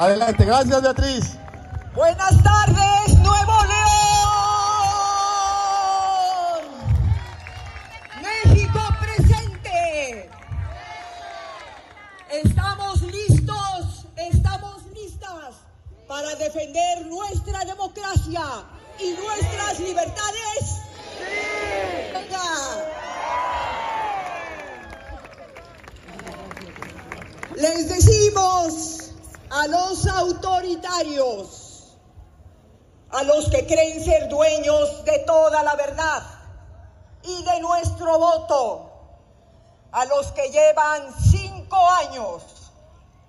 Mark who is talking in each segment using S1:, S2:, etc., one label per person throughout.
S1: Adelante, gracias Beatriz.
S2: Buenas tardes, Nuevo León. México presente. Estamos listos, estamos listas para defender nuestra democracia y nuestras libertades. Venga. Les decimos a los autoritarios, a los que creen ser dueños de toda la verdad y de nuestro voto, a los que llevan cinco años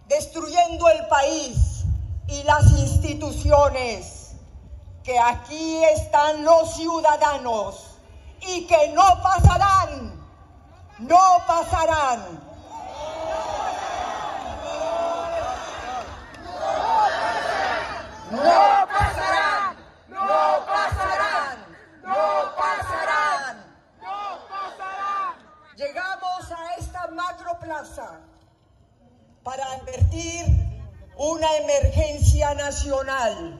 S2: destruyendo el país y las instituciones, que aquí están los ciudadanos y que no pasarán, no pasarán. No pasarán, no pasarán, no pasarán, no pasarán. Llegamos a esta para advertir una emergencia nacional,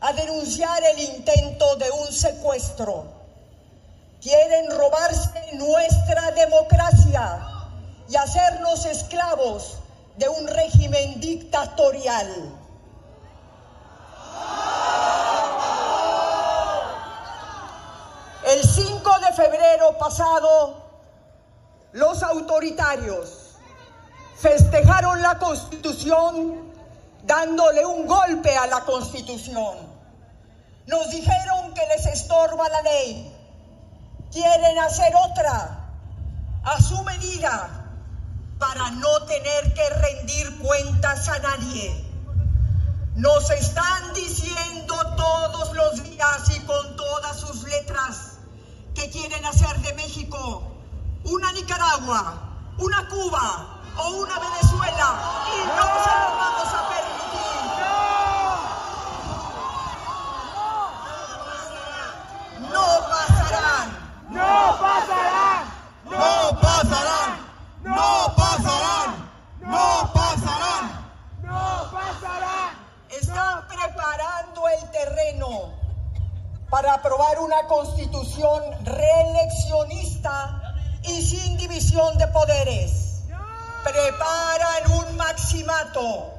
S2: a denunciar el intento de un secuestro. Quieren robarse nuestra democracia y hacernos esclavos de un régimen dictatorial. El 5 de febrero pasado, los autoritarios festejaron la Constitución dándole un golpe a la Constitución. Nos dijeron que les estorba la ley. Quieren hacer otra a su medida para no tener que rendir cuentas a nadie. Nos están diciendo todos los días y con todas sus letras que quieren hacer de México una Nicaragua, una Cuba o una Venezuela y no se lo vamos a permitir. No pasarán.
S3: ¡No pasarán!
S1: No pasarán, no pasarán, no pasarán.
S3: ¡No pasarán!
S2: Están preparando el terreno para aprobar una constitución reeleccionista y sin división de poderes. Preparan un maximato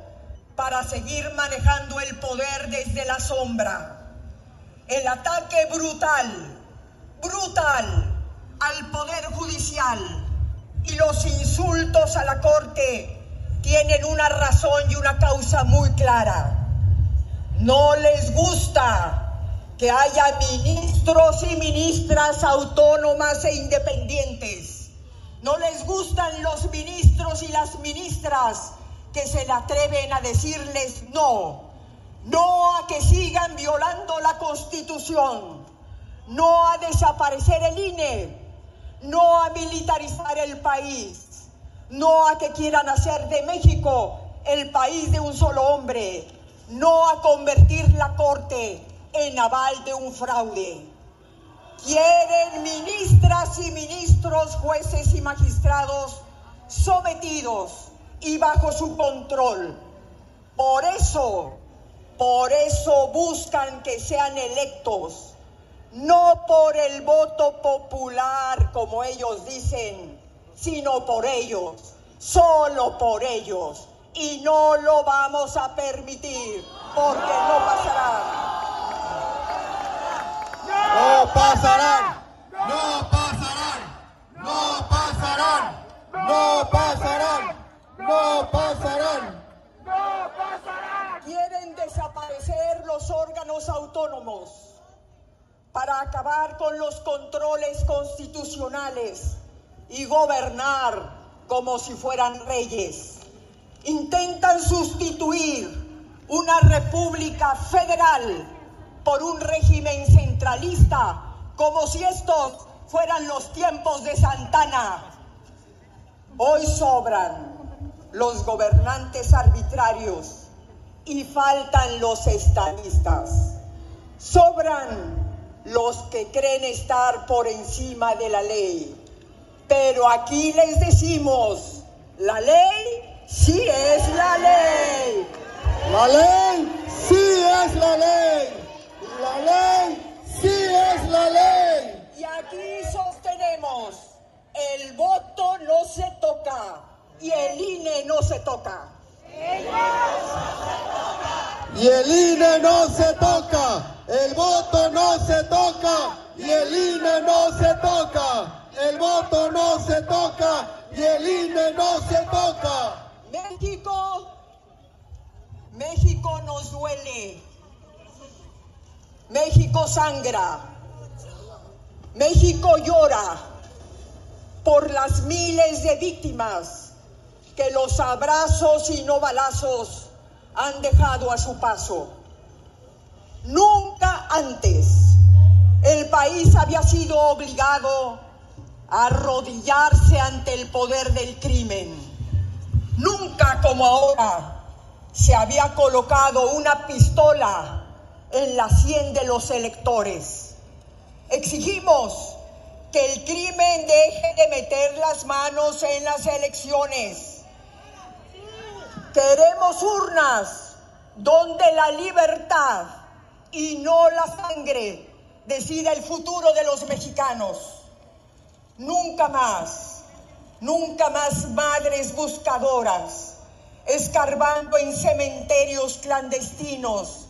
S2: para seguir manejando el poder desde la sombra. El ataque brutal, brutal al poder judicial y los insultos a la corte tienen una razón y una causa muy clara. No les gusta que haya ministros y ministras autónomas e independientes. No les gustan los ministros y las ministras que se le atreven a decirles no. No a que sigan violando la constitución. No a desaparecer el INE. No a militarizar el país. No a que quieran hacer de México el país de un solo hombre. No a convertir la corte en aval de un fraude. Quieren ministras y ministros, jueces y magistrados sometidos y bajo su control. Por eso, por eso buscan que sean electos, no por el voto popular, como ellos dicen, sino por ellos, solo por ellos. Y no lo vamos a permitir, porque no pasará.
S1: No pasarán, no pasarán, no pasarán, no pasarán, no pasarán.
S3: ¡No pasarán!
S2: Quieren desaparecer los órganos autónomos para acabar con los controles constitucionales y gobernar como si fueran reyes. Intentan sustituir una república federal por un régimen centralista, como si estos fueran los tiempos de Santana. Hoy sobran los gobernantes arbitrarios y faltan los estadistas. Sobran los que creen estar por encima de la ley. Pero aquí les decimos, la ley sí es la ley.
S1: La ley sí es la ley. La ley sí es la ley.
S2: Y aquí sostenemos, el voto no se toca y el INE no se toca.
S1: Y el INE no se toca. El voto no se toca. Y el INE no se toca. El voto no se toca. Y el INE no se toca.
S2: México, México nos duele. México sangra. México llora por las miles de víctimas que los abrazos y no balazos han dejado a su paso. Nunca antes el país había sido obligado a arrodillarse ante el poder del crimen. Nunca como ahora se había colocado una pistola en la sien de los electores. Exigimos que el crimen deje de meter las manos en las elecciones. Queremos urnas donde la libertad y no la sangre decida el futuro de los mexicanos. Nunca más, nunca más madres buscadoras, escarbando en cementerios clandestinos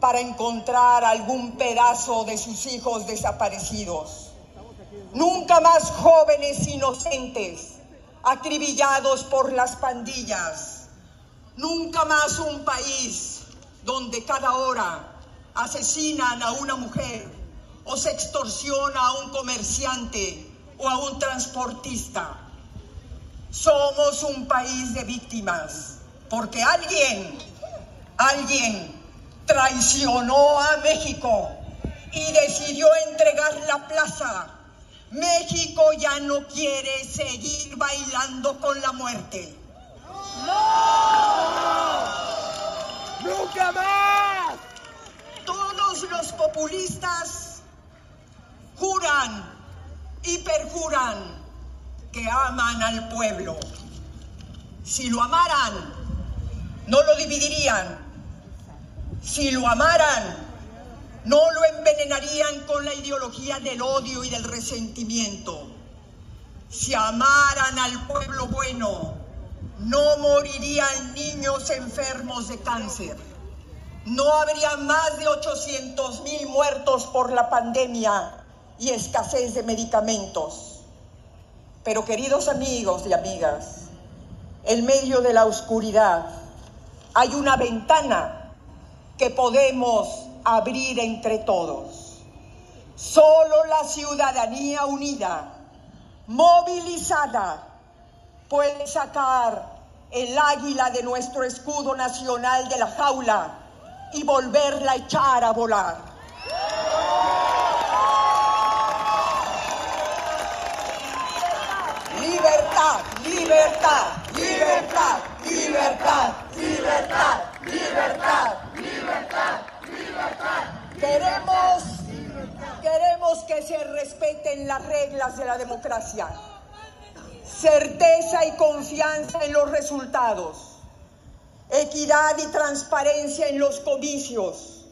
S2: para encontrar algún pedazo de sus hijos desaparecidos. Nunca más jóvenes inocentes acribillados por las pandillas. Nunca más un país donde cada hora asesinan a una mujer o se extorsiona a un comerciante o a un transportista. Somos un país de víctimas porque alguien, alguien traicionó a México y decidió entregar la plaza. México ya no quiere seguir bailando con la muerte.
S3: ¡Nunca más!
S2: Todos los populistas juran y perjuran que aman al pueblo. Si lo amaran, no lo dividirían. Si lo amaran, no lo envenenarían con la ideología del odio y del resentimiento. Si amaran al pueblo bueno, no morirían niños enfermos de cáncer. No habría más de 800 mil muertos por la pandemia y escasez de medicamentos. Pero queridos amigos y amigas, en medio de la oscuridad hay una ventana que podemos abrir entre todos. Solo la ciudadanía unida, movilizada, puede sacar el águila de nuestro escudo nacional de la jaula y volverla a echar a volar. Libertad, libertad, libertad, libertad, libertad, libertad. Queremos, queremos que se respeten las reglas de la democracia. Certeza y confianza en los resultados, equidad y transparencia en los comicios,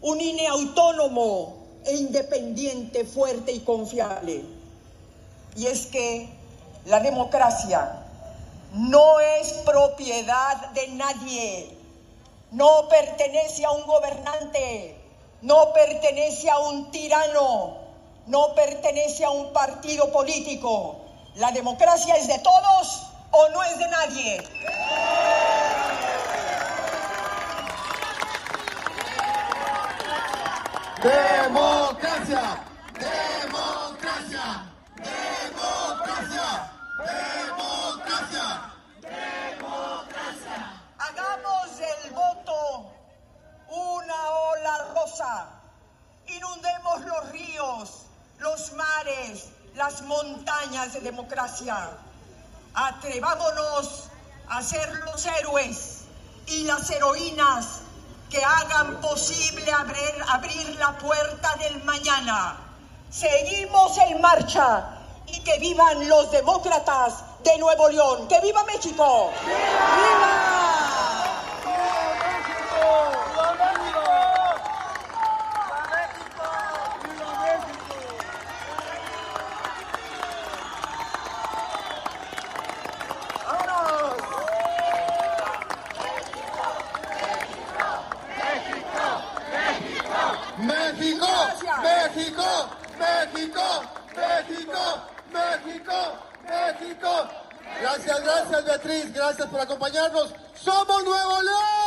S2: un INE autónomo e independiente, fuerte y confiable. Y es que la democracia no es propiedad de nadie, no pertenece a un gobernante, no pertenece a un tirano, no pertenece a un partido político ¿La democracia es de todos o no es de nadie?
S1: Democracia, democracia, democracia, democracia.
S2: Hagamos del voto una ola rosa. Inundemos los ríos, mares, las montañas de democracia. Atrevámonos a ser los héroes y las heroínas que hagan posible abrir, abrir la puerta del mañana. Seguimos en marcha y que vivan los demócratas de Nuevo León. ¡Que viva México! ¡Viva!
S1: México. México, México, México, México, México. Gracias, gracias Beatriz, gracias por acompañarnos. Somos Nuevo León.